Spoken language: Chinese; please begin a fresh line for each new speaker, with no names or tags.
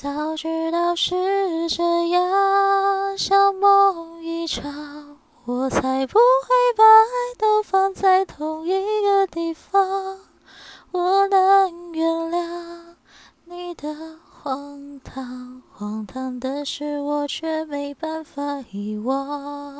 早知道是这样，像梦一场，我才不会把爱都放在同一个地方。我能原谅你的荒唐，荒唐的事我却没办法遗忘。